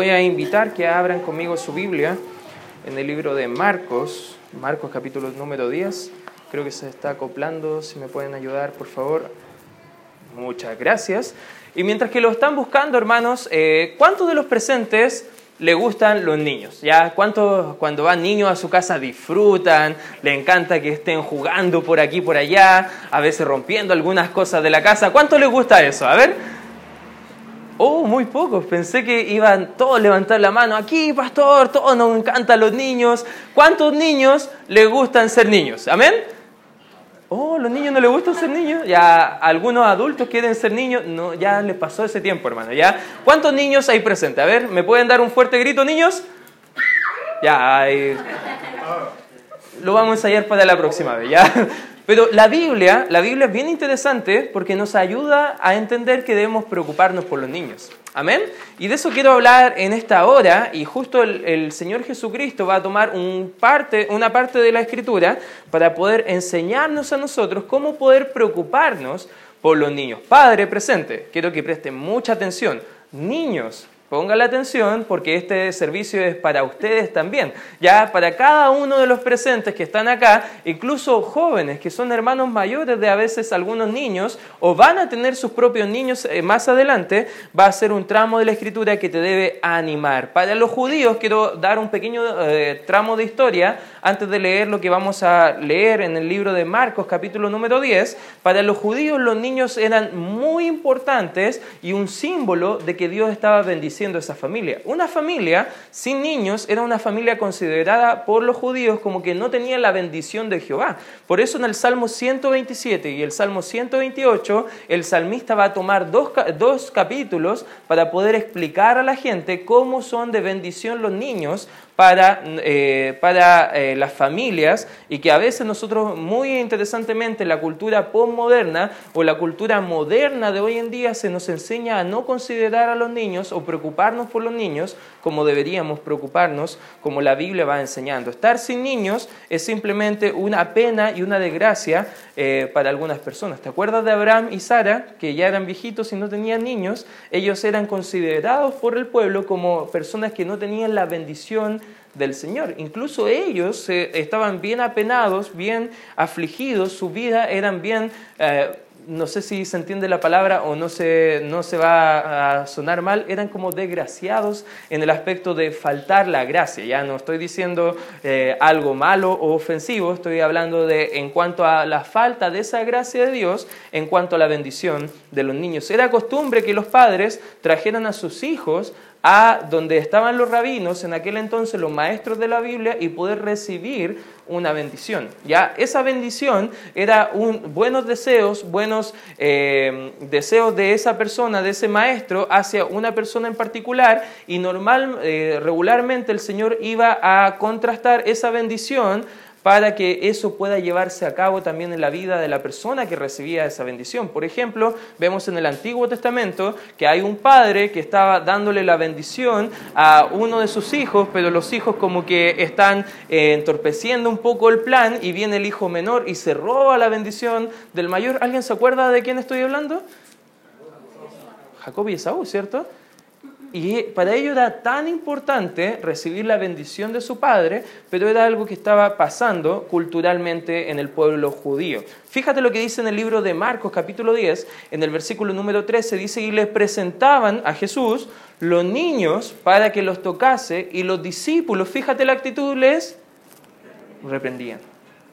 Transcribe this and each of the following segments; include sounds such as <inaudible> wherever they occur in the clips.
Voy a invitar que abran conmigo su Biblia en el libro de Marcos, Marcos capítulo número 10. Creo que se está acoplando, si me pueden ayudar, por favor. Muchas gracias. Y mientras que lo están buscando, hermanos, eh, ¿cuántos de los presentes le gustan los niños? ¿Ya? ¿Cuántos cuando van niños a su casa disfrutan? Le encanta que estén jugando por aquí, por allá, a veces rompiendo algunas cosas de la casa. ¿Cuánto les gusta eso? A ver. Oh, muy pocos. Pensé que iban todos a levantar la mano. Aquí, pastor, todos nos encantan los niños. ¿Cuántos niños les gustan ser niños? ¿Amén? Oh, los niños no les gustan ser niños. Ya algunos adultos quieren ser niños. No, ya les pasó ese tiempo, hermano. ¿Ya? ¿Cuántos niños hay presentes? A ver, ¿me pueden dar un fuerte grito, niños? Ya, hay... lo vamos a ensayar para la próxima vez, ¿ya? Pero la Biblia, la Biblia es bien interesante porque nos ayuda a entender que debemos preocuparnos por los niños. Amén. Y de eso quiero hablar en esta hora y justo el, Señor Jesucristo va a tomar un parte, una parte de la Escritura para poder enseñarnos a nosotros cómo poder preocuparnos por los niños. Padre presente, quiero que presten mucha atención. Niños, Ponga la atención porque este servicio es para ustedes también. Ya para cada uno de los presentes que están acá, incluso jóvenes que son hermanos mayores de a veces algunos niños o van a tener sus propios niños eh, más adelante, va a ser un tramo de la escritura que te debe animar. Para los judíos quiero dar un pequeño eh, tramo de historia antes de leer lo que vamos a leer en el libro de Marcos capítulo número 10. Para los judíos los niños eran muy importantes y un símbolo de que Dios estaba bendiciendo esa familia. Una familia sin niños era una familia considerada por los judíos como que no tenía la bendición de Jehová. Por eso en el Salmo 127 y el Salmo 128 el salmista va a tomar dos, dos capítulos para poder explicar a la gente cómo son de bendición los niños para, eh, para eh, las familias y que a veces nosotros, muy interesantemente, la cultura postmoderna o la cultura moderna de hoy en día se nos enseña a no considerar a los niños o preocuparnos por los niños como deberíamos preocuparnos, como la Biblia va enseñando. Estar sin niños es simplemente una pena y una desgracia eh, para algunas personas. ¿Te acuerdas de Abraham y Sara, que ya eran viejitos y no tenían niños? Ellos eran considerados por el pueblo como personas que no tenían la bendición del Señor. Incluso ellos estaban bien apenados, bien afligidos, su vida eran bien... Eh, no sé si se entiende la palabra o no se, no se va a sonar mal, eran como desgraciados en el aspecto de faltar la gracia. Ya no estoy diciendo eh, algo malo o ofensivo, estoy hablando de en cuanto a la falta de esa gracia de Dios, en cuanto a la bendición de los niños. Era costumbre que los padres trajeran a sus hijos a donde estaban los rabinos, en aquel entonces los maestros de la Biblia, y poder recibir una bendición. Ya esa bendición era un, buenos deseos, buenos eh, deseos de esa persona, de ese maestro, hacia una persona en particular, y normal, eh, regularmente el Señor iba a contrastar esa bendición para que eso pueda llevarse a cabo también en la vida de la persona que recibía esa bendición. Por ejemplo, vemos en el Antiguo Testamento que hay un padre que estaba dándole la bendición a uno de sus hijos, pero los hijos como que están eh, entorpeciendo un poco el plan y viene el hijo menor y se roba la bendición del mayor. ¿Alguien se acuerda de quién estoy hablando? Jacob y Esaú, ¿cierto? Y para ellos era tan importante recibir la bendición de su padre, pero era algo que estaba pasando culturalmente en el pueblo judío. Fíjate lo que dice en el libro de Marcos capítulo 10, en el versículo número 13, dice, y les presentaban a Jesús los niños para que los tocase, y los discípulos, fíjate la actitud, les reprendían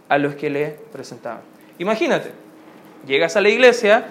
a los que le presentaban. Imagínate, llegas a la iglesia,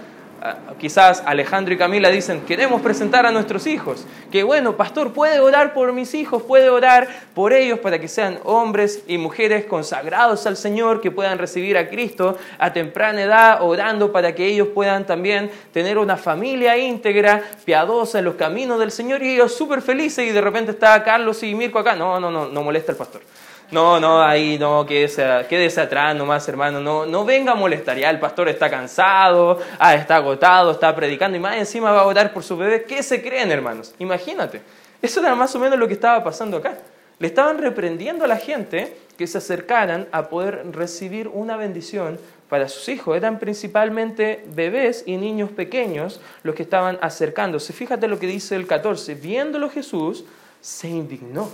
quizás Alejandro y Camila dicen, queremos presentar a nuestros hijos. Que bueno, pastor, puede orar por mis hijos, puede orar por ellos para que sean hombres y mujeres consagrados al Señor, que puedan recibir a Cristo a temprana edad, orando para que ellos puedan también tener una familia íntegra, piadosa en los caminos del Señor y ellos súper felices y de repente está Carlos y Mirko acá. No, no, no, no molesta el pastor. No, no, ahí no, quédese, quédese atrás nomás, hermano. No, no venga a molestar. Ya el pastor está cansado, ah, está agotado, está predicando y más encima va a orar por su bebé. ¿Qué se creen, hermanos? Imagínate. Eso era más o menos lo que estaba pasando acá. Le estaban reprendiendo a la gente que se acercaran a poder recibir una bendición para sus hijos. Eran principalmente bebés y niños pequeños los que estaban acercándose. Fíjate lo que dice el 14. Viéndolo Jesús, se indignó.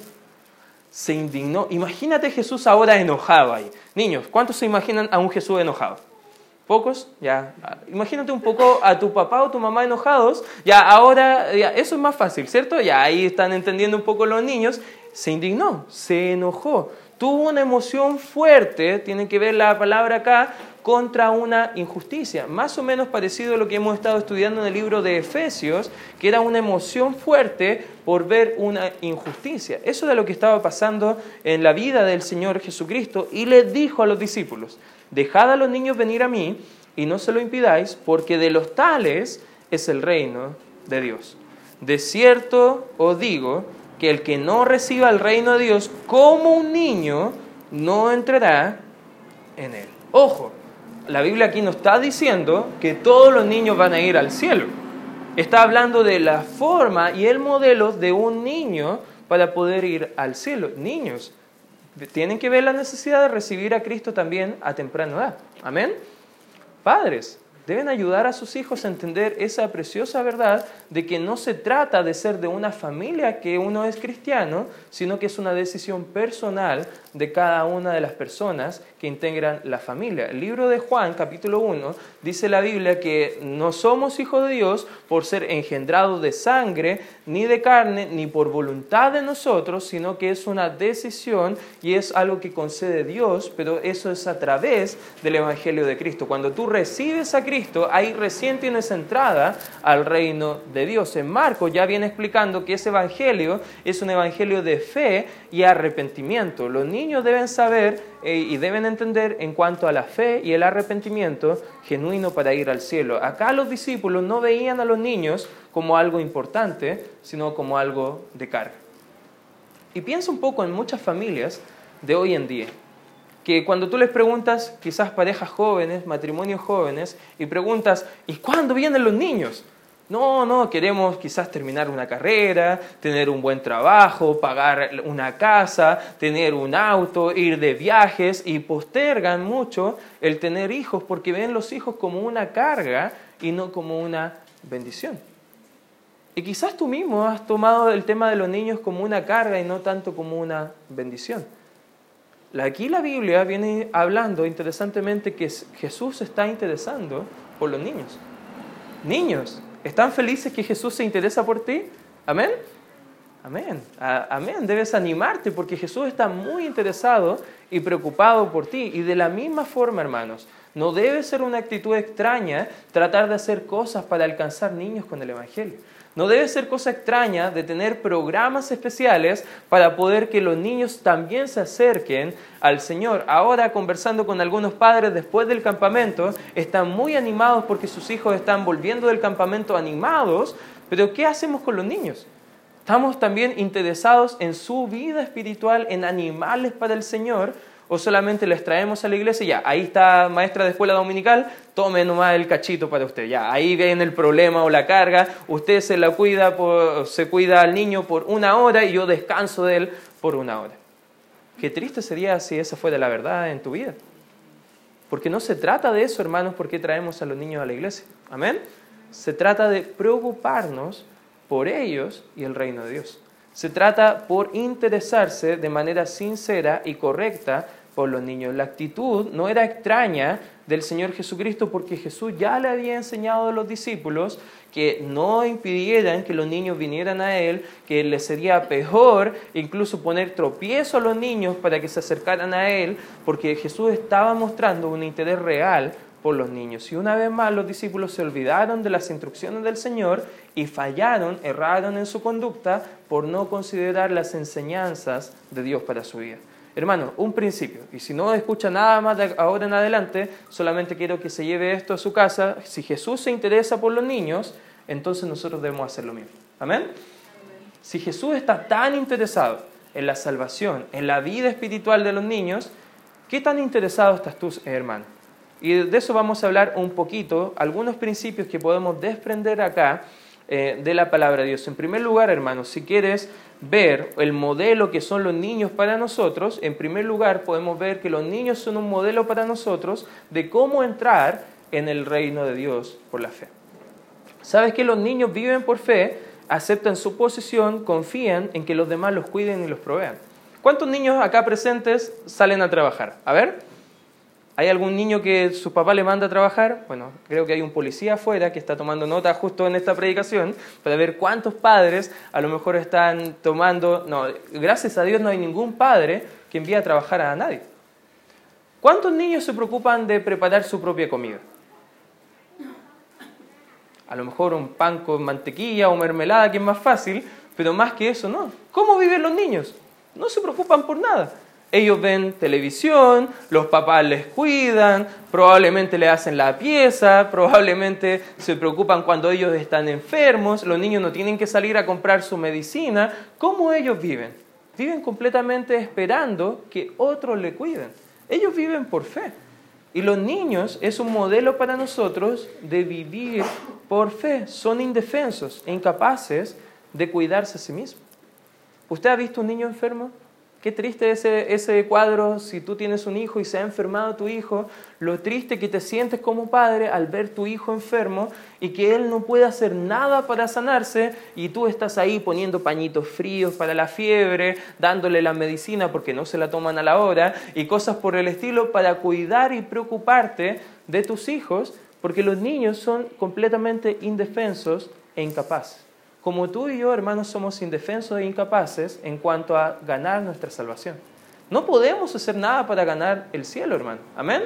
Se indignó. Imagínate Jesús ahora enojado ahí. Niños, ¿cuántos se imaginan a un Jesús enojado? ¿Pocos? Ya. Imagínate un poco a tu papá o tu mamá enojados. Ya, ahora, ya, eso es más fácil, ¿cierto? Ya ahí están entendiendo un poco los niños. Se indignó, se enojó tuvo una emoción fuerte, tiene que ver la palabra acá, contra una injusticia, más o menos parecido a lo que hemos estado estudiando en el libro de Efesios, que era una emoción fuerte por ver una injusticia. Eso es lo que estaba pasando en la vida del Señor Jesucristo y le dijo a los discípulos, dejad a los niños venir a mí y no se lo impidáis, porque de los tales es el reino de Dios. De cierto os digo, que el que no reciba el reino de Dios como un niño no entrará en él. Ojo, la Biblia aquí no está diciendo que todos los niños van a ir al cielo. Está hablando de la forma y el modelo de un niño para poder ir al cielo. Niños tienen que ver la necesidad de recibir a Cristo también a temprana edad. Amén. Padres, deben ayudar a sus hijos a entender esa preciosa verdad de que no se trata de ser de una familia que uno es cristiano, sino que es una decisión personal de cada una de las personas que integran la familia. El libro de Juan, capítulo 1, dice la Biblia que no somos hijos de Dios por ser engendrados de sangre, ni de carne, ni por voluntad de nosotros, sino que es una decisión y es algo que concede Dios, pero eso es a través del Evangelio de Cristo. Cuando tú recibes a Cristo, ahí recién tienes entrada al reino de Dios. En Marcos ya viene explicando que ese Evangelio es un Evangelio de fe y arrepentimiento. Los niños deben saber eh, y deben entender en cuanto a la fe y el arrepentimiento genuino para ir al cielo. Acá los discípulos no veían a los niños como algo importante, sino como algo de carga. Y piensa un poco en muchas familias de hoy en día, que cuando tú les preguntas, quizás parejas jóvenes, matrimonios jóvenes, y preguntas, ¿y cuándo vienen los niños? No, no, queremos quizás terminar una carrera, tener un buen trabajo, pagar una casa, tener un auto, ir de viajes y postergan mucho el tener hijos porque ven los hijos como una carga y no como una bendición. Y quizás tú mismo has tomado el tema de los niños como una carga y no tanto como una bendición. Aquí la Biblia viene hablando interesantemente que Jesús está interesando por los niños. Niños, ¿Están felices que Jesús se interesa por ti? Amén. Amén. Amén. Debes animarte porque Jesús está muy interesado y preocupado por ti. Y de la misma forma, hermanos, no debe ser una actitud extraña tratar de hacer cosas para alcanzar niños con el Evangelio. No debe ser cosa extraña de tener programas especiales para poder que los niños también se acerquen al Señor. Ahora, conversando con algunos padres después del campamento, están muy animados porque sus hijos están volviendo del campamento animados, pero ¿qué hacemos con los niños? Estamos también interesados en su vida espiritual, en animales para el Señor, o solamente les traemos a la iglesia y ya, ahí está maestra de escuela dominical, tome nomás el cachito para usted, ya, ahí viene el problema o la carga, usted se la cuida, se cuida al niño por una hora y yo descanso de él por una hora. Qué triste sería si esa fuera la verdad en tu vida. Porque no se trata de eso, hermanos, porque traemos a los niños a la iglesia. Amén. Se trata de preocuparnos por ellos y el reino de Dios. Se trata por interesarse de manera sincera y correcta por los niños. La actitud no era extraña del Señor Jesucristo porque Jesús ya le había enseñado a los discípulos que no impidieran que los niños vinieran a Él, que les sería peor incluso poner tropiezo a los niños para que se acercaran a Él, porque Jesús estaba mostrando un interés real por los niños. Y una vez más los discípulos se olvidaron de las instrucciones del Señor y fallaron, erraron en su conducta por no considerar las enseñanzas de Dios para su vida. Hermano, un principio, y si no escucha nada más de ahora en adelante, solamente quiero que se lleve esto a su casa. Si Jesús se interesa por los niños, entonces nosotros debemos hacer lo mismo. Amén. Si Jesús está tan interesado en la salvación, en la vida espiritual de los niños, ¿qué tan interesado estás tú, hermano? Y de eso vamos a hablar un poquito, algunos principios que podemos desprender acá eh, de la palabra de Dios. En primer lugar, hermanos, si quieres ver el modelo que son los niños para nosotros, en primer lugar podemos ver que los niños son un modelo para nosotros de cómo entrar en el reino de Dios por la fe. ¿Sabes que los niños viven por fe? aceptan su posición, confían en que los demás los cuiden y los provean. ¿Cuántos niños acá presentes salen a trabajar? A ver, ¿hay algún niño que su papá le manda a trabajar? Bueno, creo que hay un policía afuera que está tomando nota justo en esta predicación para ver cuántos padres a lo mejor están tomando... No, gracias a Dios no hay ningún padre que envíe a trabajar a nadie. ¿Cuántos niños se preocupan de preparar su propia comida? A lo mejor un pan con mantequilla o mermelada, que es más fácil, pero más que eso, no. ¿Cómo viven los niños? No se preocupan por nada. Ellos ven televisión, los papás les cuidan, probablemente le hacen la pieza, probablemente se preocupan cuando ellos están enfermos, los niños no tienen que salir a comprar su medicina. ¿Cómo ellos viven? Viven completamente esperando que otros le cuiden. Ellos viven por fe. Y los niños es un modelo para nosotros de vivir por fe. Son indefensos incapaces de cuidarse a sí mismos. ¿Usted ha visto un niño enfermo? Qué triste ese, ese cuadro si tú tienes un hijo y se ha enfermado tu hijo, lo triste que te sientes como padre al ver tu hijo enfermo y que él no puede hacer nada para sanarse y tú estás ahí poniendo pañitos fríos para la fiebre, dándole la medicina porque no se la toman a la hora y cosas por el estilo para cuidar y preocuparte de tus hijos porque los niños son completamente indefensos e incapaces como tú y yo, hermanos, somos indefensos e incapaces en cuanto a ganar nuestra salvación. No podemos hacer nada para ganar el cielo, hermano. Amén.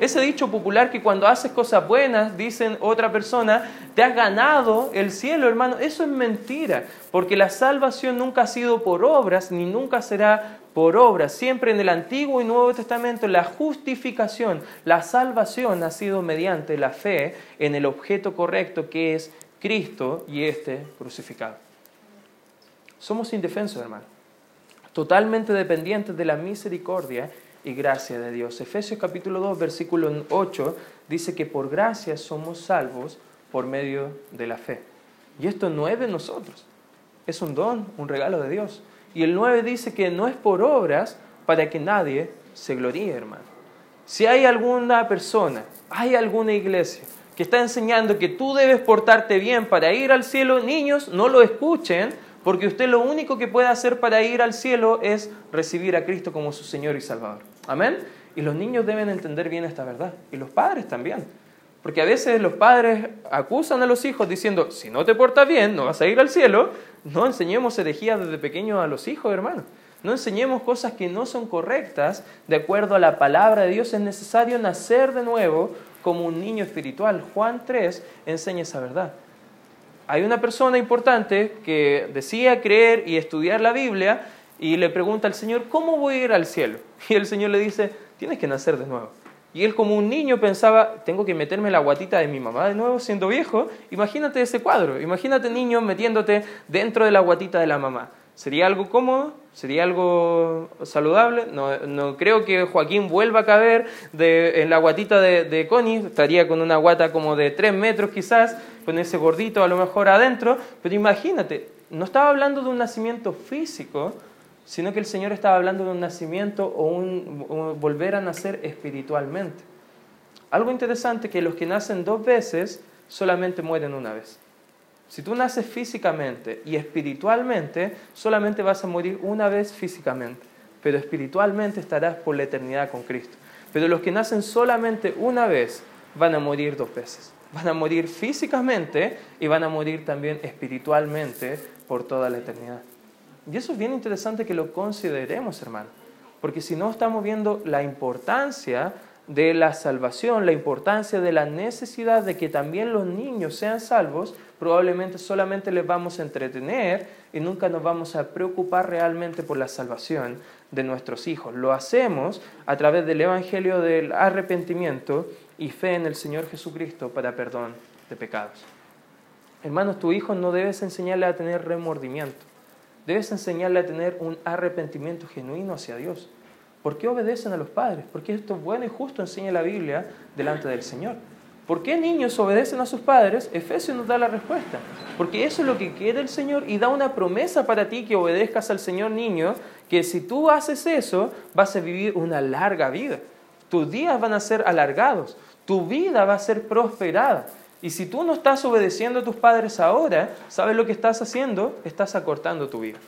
Ese dicho popular que cuando haces cosas buenas, dicen otra persona, te has ganado el cielo, hermano, eso es mentira, porque la salvación nunca ha sido por obras, ni nunca será por obras. Siempre en el Antiguo y Nuevo Testamento la justificación, la salvación ha sido mediante la fe en el objeto correcto que es Cristo y este crucificado. Somos indefensos, hermano, totalmente dependientes de la misericordia y gracia de Dios. Efesios capítulo 2, versículo 8 dice que por gracia somos salvos por medio de la fe. Y esto no es de nosotros, es un don, un regalo de Dios. Y el 9 dice que no es por obras para que nadie se gloríe, hermano. Si hay alguna persona, hay alguna iglesia que está enseñando que tú debes portarte bien para ir al cielo, niños, no lo escuchen, porque usted lo único que puede hacer para ir al cielo es recibir a Cristo como su Señor y Salvador. Amén. Y los niños deben entender bien esta verdad, y los padres también. Porque a veces los padres acusan a los hijos diciendo, si no te portas bien, no vas a ir al cielo. No enseñemos herejías desde pequeños a los hijos, hermanos. No enseñemos cosas que no son correctas de acuerdo a la palabra de Dios. Es necesario nacer de nuevo como un niño espiritual. Juan 3 enseña esa verdad. Hay una persona importante que decía creer y estudiar la Biblia y le pregunta al Señor, ¿cómo voy a ir al cielo? <laughs> Y el Señor le dice, tienes que nacer de nuevo. Y él como un niño pensaba, tengo que meterme la guatita de mi mamá de nuevo siendo viejo. Imagínate ese cuadro, imagínate niño metiéndote dentro de la guatita de la mamá. ¿Sería algo cómodo? ¿Sería algo saludable? No, no creo que Joaquín vuelva a caber en la guatita de, de, Connie, estaría con una guata como de tres metros quizás, con ese gordito a lo mejor adentro, pero imagínate, no estaba hablando de un nacimiento físico, sino que el Señor estaba hablando de un nacimiento o un volver a nacer espiritualmente. Algo interesante que los que nacen dos veces solamente mueren una vez. Si tú naces físicamente y espiritualmente, solamente vas a morir una vez físicamente, pero espiritualmente estarás por la eternidad con Cristo. Pero los que nacen solamente una vez van a morir dos veces. Van a morir físicamente y van a morir también espiritualmente por toda la eternidad. Y eso es bien interesante que lo consideremos, hermano, porque si no estamos viendo la importancia de la salvación, la importancia de la necesidad de que también los niños sean salvos, probablemente solamente les vamos a entretener y nunca nos vamos a preocupar realmente por la salvación de nuestros hijos. Lo hacemos a través del Evangelio del arrepentimiento y fe en el Señor Jesucristo para perdón de pecados. Hermanos, tu hijo no debes enseñarle a tener remordimiento, debes enseñarle a tener un arrepentimiento genuino hacia Dios. ¿Por qué obedecen a los padres? Porque esto es bueno y justo enseña la Biblia delante del Señor. ¿Por qué niños obedecen a sus padres? Efesios nos da la respuesta. Porque eso es lo que quiere el Señor y da una promesa para ti que obedezcas al Señor niño, que si tú haces eso, vas a vivir una larga vida. Tus días van a ser alargados, tu vida va a ser prosperada. Y si tú no estás obedeciendo a tus padres ahora, ¿sabes lo que estás haciendo? Estás acortando tu vida.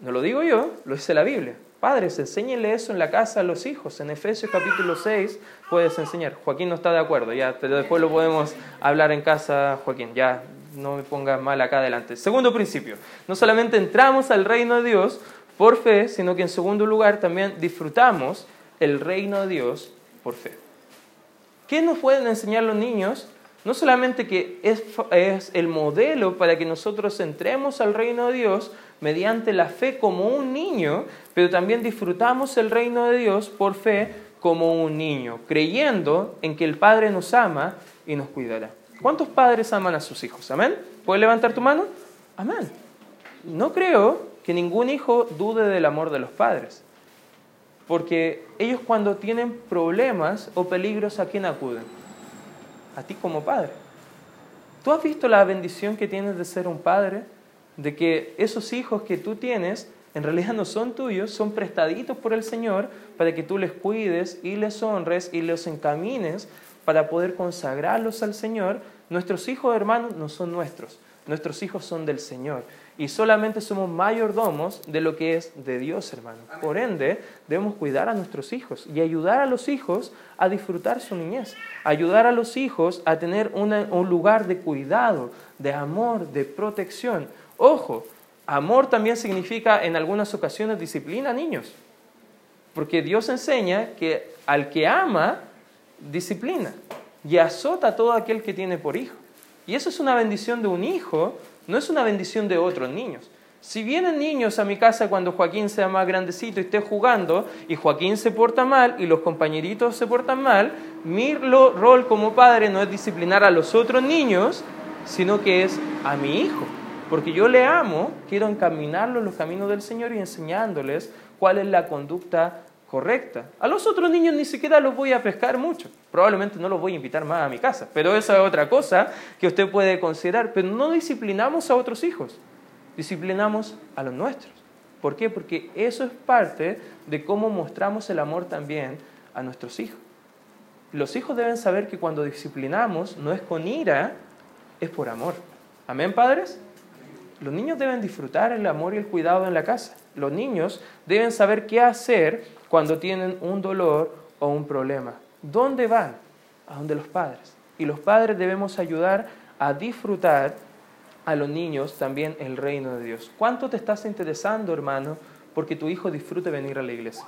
No lo digo yo, lo dice la Biblia. Padres, enséñenle eso en la casa a los hijos. En Efesios capítulo 6 puedes enseñar. Joaquín no está de acuerdo, ya, pero después lo podemos hablar en casa, Joaquín. Ya, no me pongas mal acá adelante. Segundo principio, no solamente entramos al reino de Dios por fe, sino que en segundo lugar también disfrutamos el reino de Dios por fe. ¿Qué nos pueden enseñar los niños? No solamente que es, el modelo para que nosotros entremos al reino de Dios mediante la fe como un niño, pero también disfrutamos el reino de Dios por fe como un niño, creyendo en que el Padre nos ama y nos cuidará. ¿Cuántos padres aman a sus hijos? Amén. ¿Puedes levantar tu mano? Amén. No creo que ningún hijo dude del amor de los padres. Porque ellos cuando tienen problemas o peligros, ¿a quién acuden? A ti como padre. ¿Tú has visto la bendición que tienes de ser un padre? De que esos hijos que tú tienes en realidad no son tuyos, son prestaditos por el Señor para que tú les cuides y les honres y los encamines para poder consagrarlos al Señor, nuestros hijos hermanos no son nuestros, nuestros hijos son del Señor. Y solamente somos mayordomos de lo que es de Dios, hermano. Por ende, debemos cuidar a nuestros hijos y ayudar a los hijos a disfrutar su niñez. Ayudar a los hijos a tener un lugar de cuidado, de amor, de protección. Ojo, amor también significa en algunas ocasiones disciplina a niños. Porque Dios enseña que al que ama, disciplina y azota a todo aquel que tiene por hijo. Y eso es una bendición de un hijo, no es una bendición de otros niños. Si vienen niños a mi casa cuando Joaquín sea más grandecito y esté jugando y Joaquín se porta mal y los compañeritos se portan mal, mi rol como padre no es disciplinar a los otros niños, sino que es a mi hijo. Porque yo le amo, quiero encaminarlo en los caminos del Señor y enseñándoles cuál es la conducta correcta. A los otros niños ni siquiera los voy a pescar mucho. Probablemente no los voy a invitar más a mi casa, pero esa es otra cosa que usted puede considerar. Pero no disciplinamos a otros hijos, disciplinamos a los nuestros. ¿Por qué? Porque eso es parte de cómo mostramos el amor también a nuestros hijos. Los hijos deben saber que cuando disciplinamos no es con ira, es por amor. Amén, padres. Los niños deben disfrutar el amor y el cuidado en la casa. Los niños deben saber qué hacer cuando tienen un dolor o un problema. ¿Dónde van? A donde los padres. Y los padres debemos ayudar a disfrutar a los niños también el reino de Dios. ¿Cuánto te estás interesando, hermano, porque tu hijo disfrute venir a la iglesia?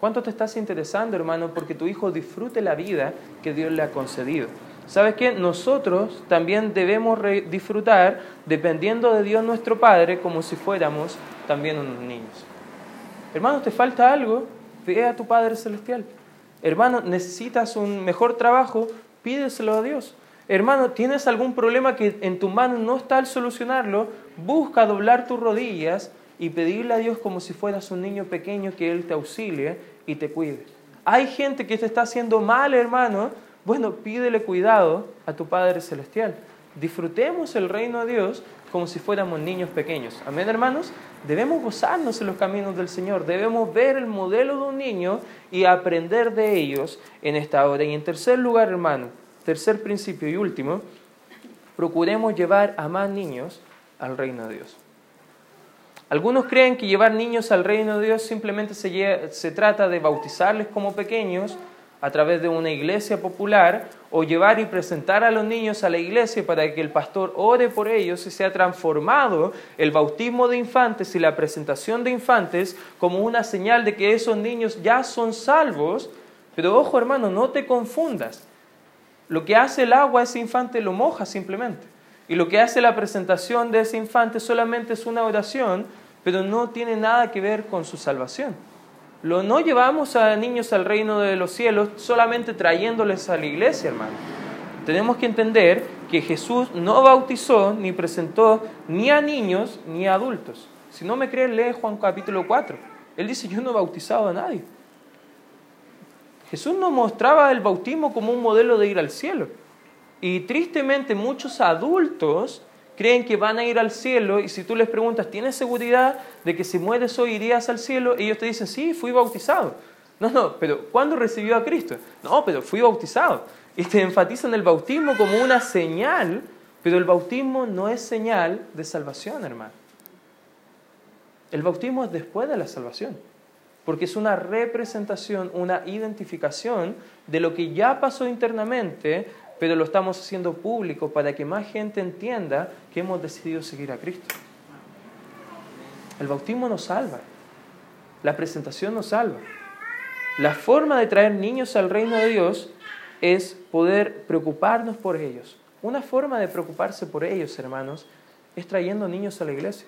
¿Cuánto te estás interesando, hermano, porque tu hijo disfrute la vida que Dios le ha concedido? ¿Sabes qué? Nosotros también debemos disfrutar, dependiendo de Dios nuestro Padre, como si fuéramos también unos niños. Hermano, ¿te falta algo? Ve a tu Padre Celestial. Hermano, necesitas un mejor trabajo, pídeselo a Dios. Hermano, ¿tienes algún problema que en tu mano no está al solucionarlo? Busca doblar tus rodillas y pedirle a Dios como si fueras un niño pequeño que Él te auxilie y te cuide. Hay gente que te está haciendo mal, hermano. Bueno, pídele cuidado a tu Padre Celestial. Disfrutemos el reino de Dios como si fuéramos niños pequeños. Amén, hermanos. Debemos gozarnos en los caminos del Señor. Debemos ver el modelo de un niño y aprender de ellos en esta hora. Y en tercer lugar, hermano, tercer principio y último, procuremos llevar a más niños al reino de Dios. Algunos creen que llevar niños al reino de Dios simplemente se, se trata de bautizarles como pequeños a través de una iglesia popular o llevar y presentar a los niños a la iglesia para que el pastor ore por ellos y sea transformado el bautismo de infantes y la presentación de infantes como una señal de que esos niños ya son salvos. Pero ojo hermano, no te confundas. Lo que hace el agua a ese infante lo moja simplemente. Y lo que hace la presentación de ese infante solamente es una oración, pero no tiene nada que ver con su salvación. Lo, no llevamos a niños al reino de los cielos solamente trayéndoles a la iglesia, hermano. Tenemos que entender que Jesús no bautizó ni presentó ni a niños ni a adultos. Si no me creen, lee Juan capítulo 4. Él dice, yo no he bautizado a nadie. Jesús no mostraba el bautismo como un modelo de ir al cielo. Y tristemente muchos adultos creen que van a ir al cielo y si tú les preguntas, ¿tienes seguridad de que si mueres hoy irías al cielo? Ellos te dicen, sí, fui bautizado. No, no, pero ¿cuándo recibió a Cristo? No, pero fui bautizado. Y te enfatizan el bautismo como una señal, pero el bautismo no es señal de salvación, hermano. El bautismo es después de la salvación, porque es una representación, una identificación de lo que ya pasó internamente, pero lo estamos haciendo público para que más gente entienda que hemos decidido seguir a Cristo. El bautismo nos salva, la presentación nos salva. La forma de traer niños al reino de Dios es poder preocuparnos por ellos. Una forma de preocuparse por ellos, hermanos, es trayendo niños a la iglesia.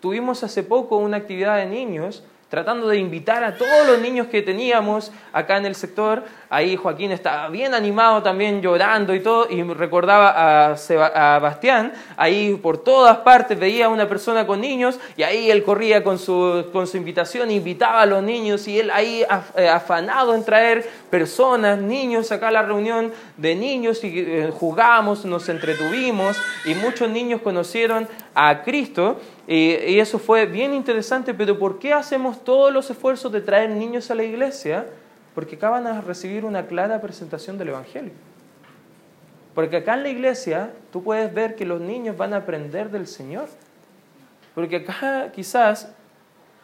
Tuvimos hace poco una actividad de niños tratando de invitar a todos los niños que teníamos acá en el sector. Ahí Joaquín estaba bien animado también llorando y todo, y recordaba a, Sebastián, ahí por todas partes veía a una persona con niños, y ahí él corría con su, con su invitación, invitaba a los niños, y él ahí eh, afanado en traer personas, niños acá a la reunión de niños, y eh, jugamos, nos entretuvimos, y muchos niños conocieron a Cristo. Y, eso fue bien interesante, pero ¿por qué hacemos todos los esfuerzos de traer niños a la iglesia? Porque acá van a recibir una clara presentación del Evangelio. Porque acá en la iglesia tú puedes ver que los niños van a aprender del Señor. Porque acá quizás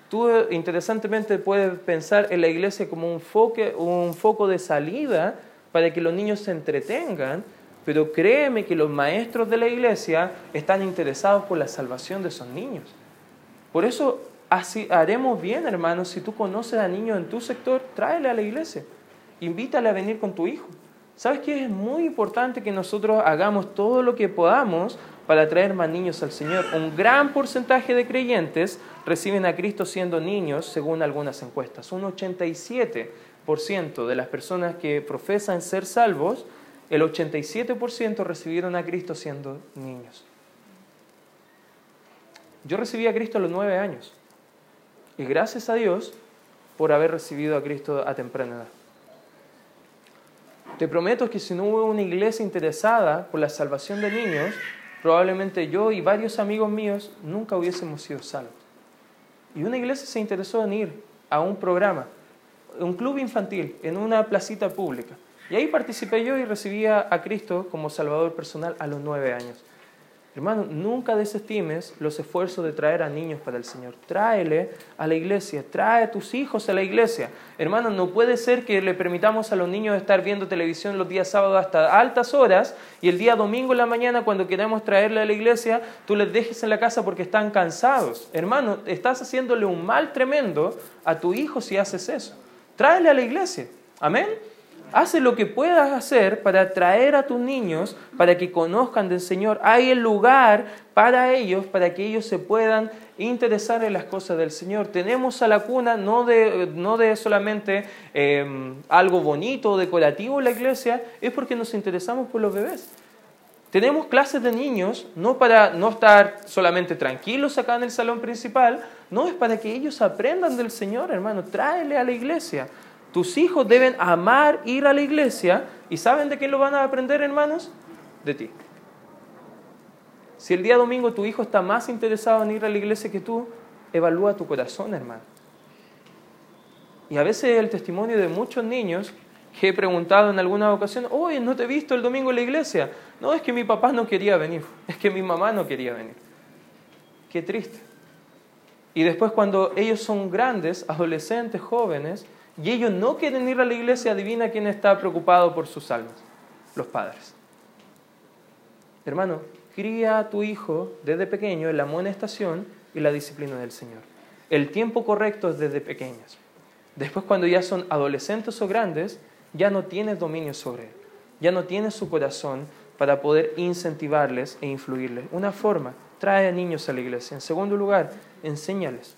tú interesantemente puedes pensar en la iglesia como un, un foco de salida para que los niños se entretengan, pero créeme que los maestros de la iglesia están interesados por la salvación de esos niños. Por eso así, haremos bien, hermanos, si tú conoces a niños en tu sector, tráele a la iglesia. Invítale a venir con tu hijo. ¿Sabes qué? Es muy importante que nosotros hagamos todo lo que podamos para traer más niños al Señor. Un gran porcentaje de creyentes reciben a Cristo siendo niños, según algunas encuestas. Un 87% de las personas que profesan ser salvos el 87% recibieron a Cristo siendo niños. Yo recibí a Cristo a los nueve años. Y gracias a Dios por haber recibido a Cristo a temprana edad. Te prometo que si no hubo una iglesia interesada por la salvación de niños, probablemente yo y varios amigos míos nunca hubiésemos sido salvos. Y una iglesia se interesó en ir a un programa, un club infantil, en una placita pública. Y ahí participé yo y recibía a Cristo como Salvador personal a los nueve años. Hermano, nunca desestimes los esfuerzos de traer a niños para el Señor. Tráele a la iglesia, trae a tus hijos a la iglesia. Hermano, no puede ser que le permitamos a los niños estar viendo televisión los días sábados hasta altas horas y el día domingo en la mañana cuando queremos traerle a la iglesia, tú les dejes en la casa porque están cansados. Hermano, estás haciéndole un mal tremendo a tu hijo si haces eso. Tráele a la iglesia. Amén. Hace lo que puedas hacer para atraer a tus niños, para que conozcan del Señor. Hay el lugar para ellos, para que ellos se puedan interesar en las cosas del Señor. Tenemos a la cuna no de, no de solamente em, algo bonito decorativo en la iglesia, es porque nos interesamos por los bebés. Tenemos clases de niños, no para no estar solamente tranquilos acá en el salón principal, no es para que ellos aprendan del Señor, hermano. Tráele a la iglesia. Tus hijos deben amar ir a la iglesia y ¿saben de qué lo van a aprender, hermanos? De ti. Si el día domingo tu hijo está más interesado en ir a la iglesia que tú, evalúa tu corazón, hermano. Y a veces el testimonio de muchos niños que he preguntado en alguna ocasión, oye, no te he visto el domingo en la iglesia. No, es que mi papá no quería venir, <laughs> es que mi mamá no quería venir. Qué triste. Y después cuando ellos son grandes, adolescentes, jóvenes, y ellos no quieren ir a la iglesia, adivina quién está preocupado por sus almas, los padres. Hermano, cría a tu hijo desde pequeño en la amonestación y la disciplina del Señor. El tiempo correcto es desde pequeños. Después cuando ya son adolescentes o grandes, ya no tienes dominio sobre él. Ya no tienes su corazón para poder incentivarles e influirles. Una forma, trae a niños a la iglesia. En segundo lugar, enséñales.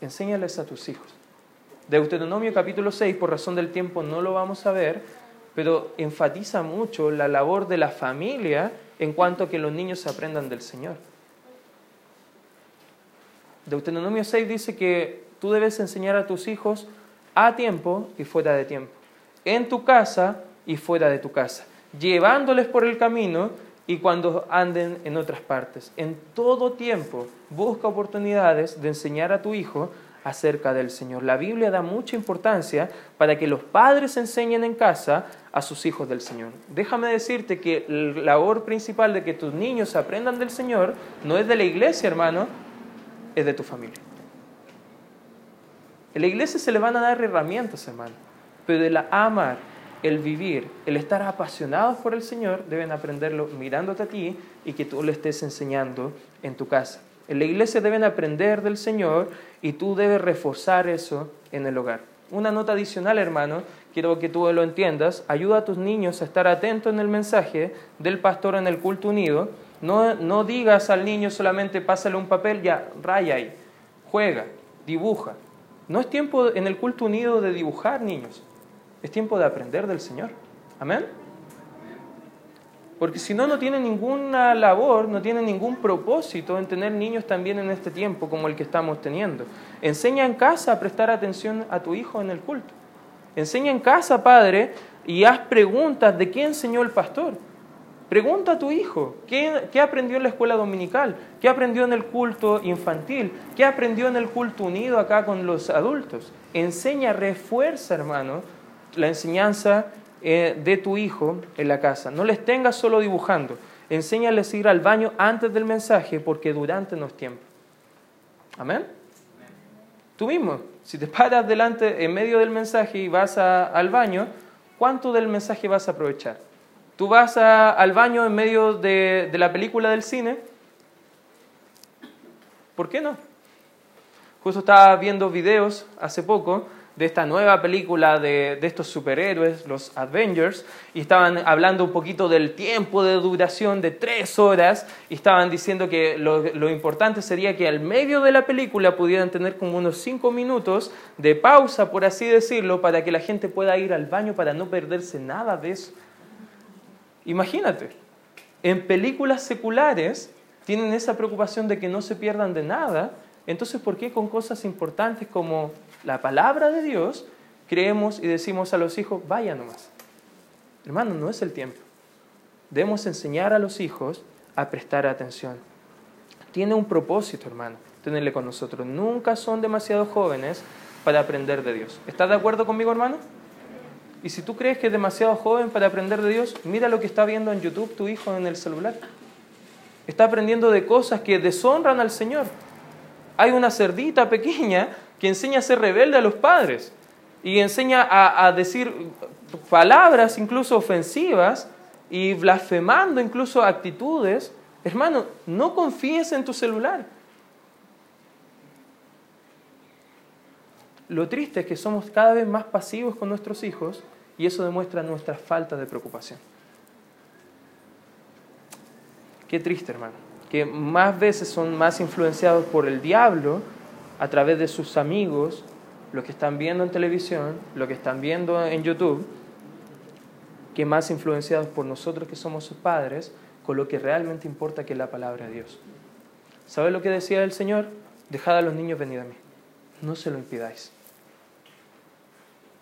Enséñales a tus hijos. Deuteronomio capítulo 6, por razón del tiempo no lo vamos a ver, pero enfatiza mucho la labor de la familia en cuanto a que los niños aprendan del Señor. Deuteronomio 6 dice que tú debes enseñar a tus hijos a tiempo y fuera de tiempo, en tu casa y fuera de tu casa, llevándoles por el camino y cuando anden en otras partes. En todo tiempo busca oportunidades de enseñar a tu hijo acerca del Señor. La Biblia da mucha importancia para que los padres enseñen en casa a sus hijos del Señor. Déjame decirte que la labor principal de que tus niños aprendan del Señor no es de la iglesia, hermano, es de tu familia. En la iglesia se le van a dar herramientas, hermano, pero de la amar, el vivir, el estar apasionados por el Señor, deben aprenderlo mirándote a ti y que tú le estés enseñando en tu casa. En la iglesia deben aprender del Señor y tú debes reforzar eso en el hogar. Una nota adicional, hermano, quiero que tú lo entiendas. Ayuda a tus niños a estar atentos en el mensaje del pastor en el culto unido. No, no digas al niño solamente pásale un papel, ya, raya ahí, juega, dibuja. No es tiempo en el culto unido de dibujar, niños. Es tiempo de aprender del Señor. Amén. Porque si no, no tiene ninguna labor, no tiene ningún propósito en tener niños también en este tiempo como el que estamos teniendo. Enseña en casa a prestar atención a tu hijo en el culto. Enseña en casa, padre, y haz preguntas de qué enseñó el pastor. Pregunta a tu hijo, ¿qué, ¿qué, aprendió en la escuela dominical? ¿Qué aprendió en el culto infantil? ¿Qué aprendió en el culto unido acá con los adultos? Enseña, refuerza, hermano, la enseñanza eh, de tu hijo en la casa. No les tengas solo dibujando. Enséñales ir al baño antes del mensaje porque durante no es tiempo. Amén. Tú mismo, si te paras delante, en medio del mensaje y vas al baño, ¿cuánto del mensaje vas a aprovechar? Tú vas al baño en medio de la película del cine. ¿Por qué no? Justo estaba viendo videos hace poco de esta nueva película de, estos superhéroes, los Avengers, y estaban hablando un poquito del tiempo de duración de tres horas, y estaban diciendo que lo, importante sería que al medio de la película pudieran tener como unos cinco minutos de pausa, por así decirlo, para que la gente pueda ir al baño para no perderse nada de eso. Imagínate, en películas seculares tienen esa preocupación de que no se pierdan de nada, entonces ¿por qué con cosas importantes como la palabra de Dios, creemos y decimos a los hijos, vaya nomás. Hermano, no es el tiempo. Debemos enseñar a los hijos a prestar atención. Tiene un propósito, hermano, tenerle con nosotros. Nunca son demasiado jóvenes para aprender de Dios. ¿Estás de acuerdo conmigo, hermano? Y si tú crees que es demasiado joven para aprender de Dios, mira lo que está viendo en YouTube tu hijo en el celular. Está aprendiendo de cosas que deshonran al Señor. Hay una cerdita pequeña que enseña a ser rebelde a los padres y enseña a, decir palabras incluso ofensivas y blasfemando incluso actitudes, hermano, no confíes en tu celular. Lo triste es que somos cada vez más pasivos con nuestros hijos y eso demuestra nuestra falta de preocupación. Qué triste, hermano, que más veces son más influenciados por el diablo a través de sus amigos, lo que están viendo en televisión, lo que están viendo en YouTube, que más influenciados por nosotros que somos sus padres, con lo que realmente importa que es la palabra de Dios. ¿Sabe lo que decía el Señor? Dejad a los niños venir a mí. No se lo impidáis.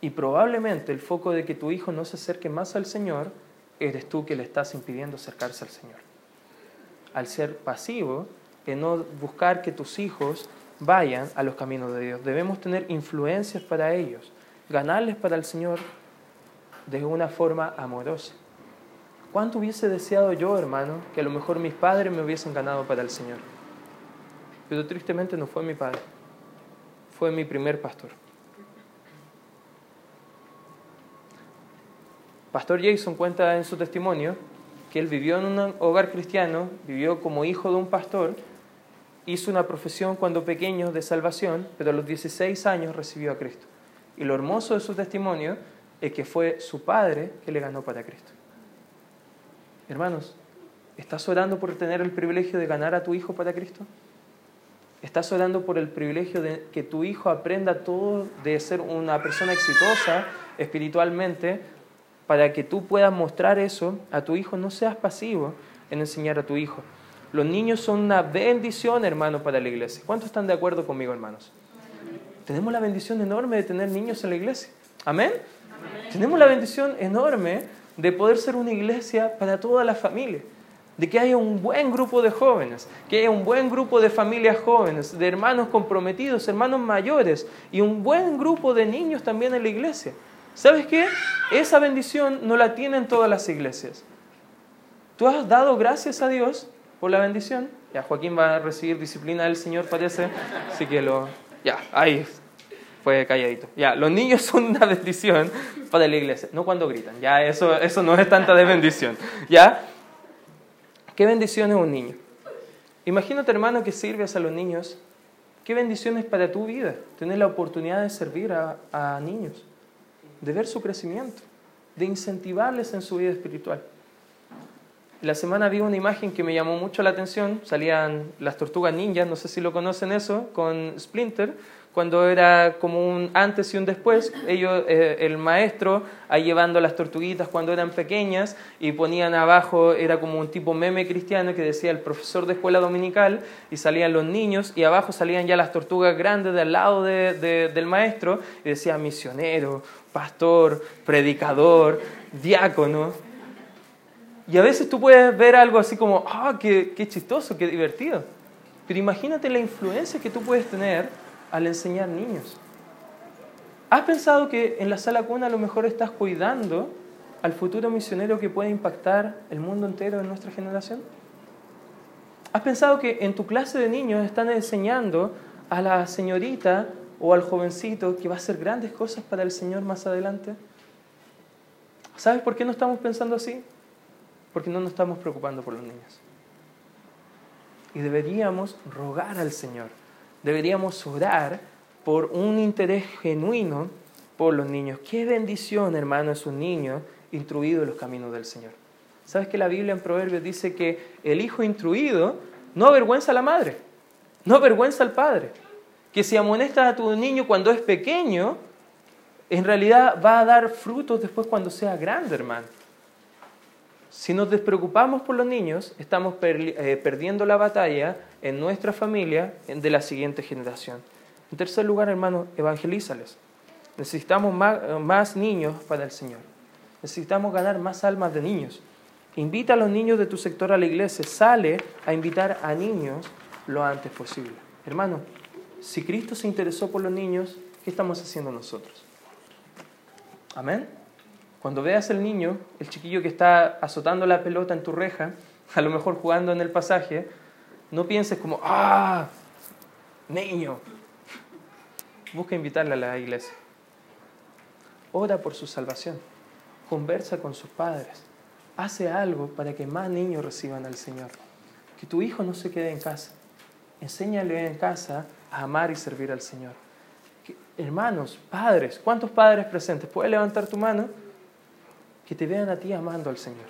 Y probablemente el foco de que tu hijo no se acerque más al Señor, eres tú que le estás impidiendo acercarse al Señor. Al ser pasivo, en no buscar que tus hijos vayan a los caminos de Dios. Debemos tener influencias para ellos, ganarles para el Señor de una forma amorosa. ¿Cuánto hubiese deseado yo, hermano, que a lo mejor mis padres me hubiesen ganado para el Señor? Pero tristemente no fue mi padre, fue mi primer pastor. Pastor Jason cuenta en su testimonio que él vivió en un hogar cristiano, vivió como hijo de un pastor, hizo una profesión cuando pequeño de salvación, pero a los 16 años recibió a Cristo. Y lo hermoso de su testimonio es que fue su padre que le ganó para Cristo. Hermanos, ¿estás orando por tener el privilegio de ganar a tu hijo para Cristo? ¿Estás orando por el privilegio de que tu hijo aprenda todo de ser una persona exitosa espiritualmente para que tú puedas mostrar eso a tu hijo? No seas pasivo en enseñar a tu hijo. Los niños son una bendición, hermano, para la iglesia. ¿Cuántos están de acuerdo conmigo, hermanos? Tenemos la bendición enorme de tener niños en la iglesia. ¿Amén? Tenemos la bendición enorme de poder ser una iglesia para toda la familia. de que haya un buen grupo de jóvenes, que haya un buen grupo de familias jóvenes, de hermanos comprometidos, hermanos mayores y un buen grupo de niños también en la iglesia. ¿Sabes qué? Esa bendición no la tienen todas las iglesias. ¿Tú has dado gracias a Dios por la bendición? Ya, Joaquín va a recibir disciplina del Señor, parece. Así que lo... Ya, ahí fue calladito. Ya, los niños son una bendición para la iglesia. No cuando gritan. Ya, eso, eso no es tanta de bendición. ¿Ya? ¿Qué bendición es un niño? Imagínate, hermano, que sirves a los niños. ¿Qué bendición es para tu vida? Tener la oportunidad de servir a, a niños, de ver su crecimiento, de incentivarles en su vida espiritual. La semana vi una imagen que me llamó mucho la atención. Salían las tortugas ninjas, no sé si lo conocen eso, con Splinter cuando era como un antes y un después, ellos, eh, el maestro ahí llevando las tortuguitas cuando eran pequeñas y ponían abajo, era como un tipo meme cristiano que decía el profesor de escuela dominical y salían los niños y abajo salían ya las tortugas grandes del lado del maestro y decía misionero, pastor, predicador, diácono. Y a veces tú puedes ver algo así como, ah, qué, qué chistoso, qué divertido. Pero imagínate la influencia que tú puedes tener al enseñar niños. ¿Has pensado que en la sala cuna a lo mejor estás cuidando al futuro misionero que puede impactar el mundo entero en nuestra generación? ¿Has pensado que en tu clase de niños están enseñando a la señorita o al jovencito que va a hacer grandes cosas para el Señor más adelante? ¿Sabes por qué no estamos pensando así? Porque no nos estamos preocupando por los niños. Y deberíamos rogar al Señor deberíamos orar por un interés genuino por los niños. Qué bendición, hermano, es un niño instruido en los caminos del Señor. ¿Sabes que la Biblia en Proverbios dice que el hijo instruido no avergüenza a la madre, no avergüenza al padre? Que si amonestas a tu niño cuando es pequeño, en realidad va a dar frutos después cuando sea grande, hermano. Si nos despreocupamos por los niños, estamos eh, perdiendo la batalla en nuestra familia de la siguiente generación. En tercer lugar, hermano, evangelízales. Necesitamos más, niños para el Señor. Necesitamos ganar más almas de niños. Invita a los niños de tu sector a la iglesia. Sale a invitar a niños lo antes posible. Hermano, si Cristo se interesó por los niños, ¿qué estamos haciendo nosotros? Amén. Cuando veas el niño, el chiquillo que está azotando la pelota en tu reja, a lo mejor jugando en el pasaje, no pienses como, ah, niño. Busca invitarle a la iglesia. Ora por su salvación. Conversa con sus padres. Hace algo para que más niños reciban al Señor. Que tu hijo no se quede en casa. Enséñale en casa a amar y servir al Señor. hermanos, padres, ¿cuántos padres presentes? ¿Puedes levantar tu mano? Que te vean a ti amando al Señor,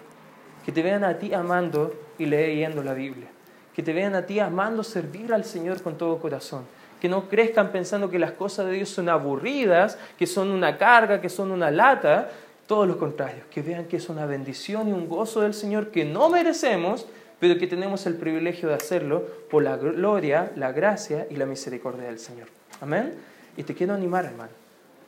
que te vean a ti amando y leyendo la Biblia, que te vean a ti amando servir al Señor con todo corazón, que no crezcan pensando que las cosas de Dios son aburridas, que son una carga, que son una lata, todo lo contrario, que vean que es una bendición y un gozo del Señor que no merecemos, pero que tenemos el privilegio de hacerlo por la gloria, la gracia y la misericordia del Señor. Amén. Y te quiero animar, hermano,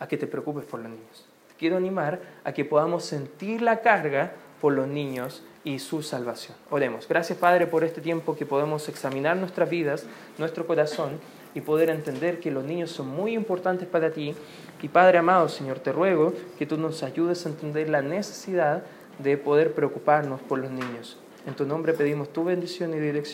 a que te preocupes por los niños quiero animar a que podamos sentir la carga por los niños y su salvación. Oremos. Gracias Padre por este tiempo que podemos examinar nuestras vidas, nuestro corazón y poder entender que los niños son muy importantes para ti. Y Padre amado, Señor, te ruego que tú nos ayudes a entender la necesidad de poder preocuparnos por los niños. En tu nombre pedimos tu bendición y dirección.